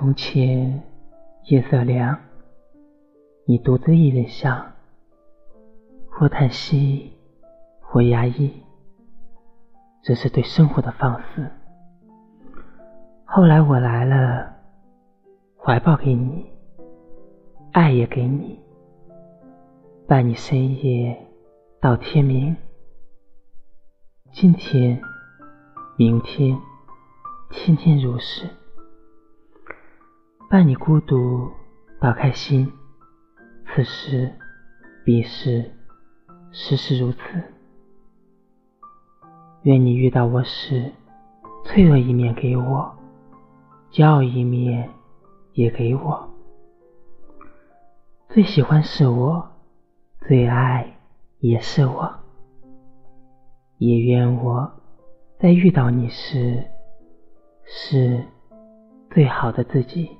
从前夜色凉，你独自一人想，或叹息，或压抑，这是对生活的放肆。后来我来了，怀抱给你，爱也给你，伴你深夜到天明。今天，明天，天天如是。伴你孤独到开心，此时彼时，时时如此。愿你遇到我时，脆弱一面给我，骄傲一面也给我。最喜欢是我，最爱也是我。也愿我在遇到你时，是最好的自己。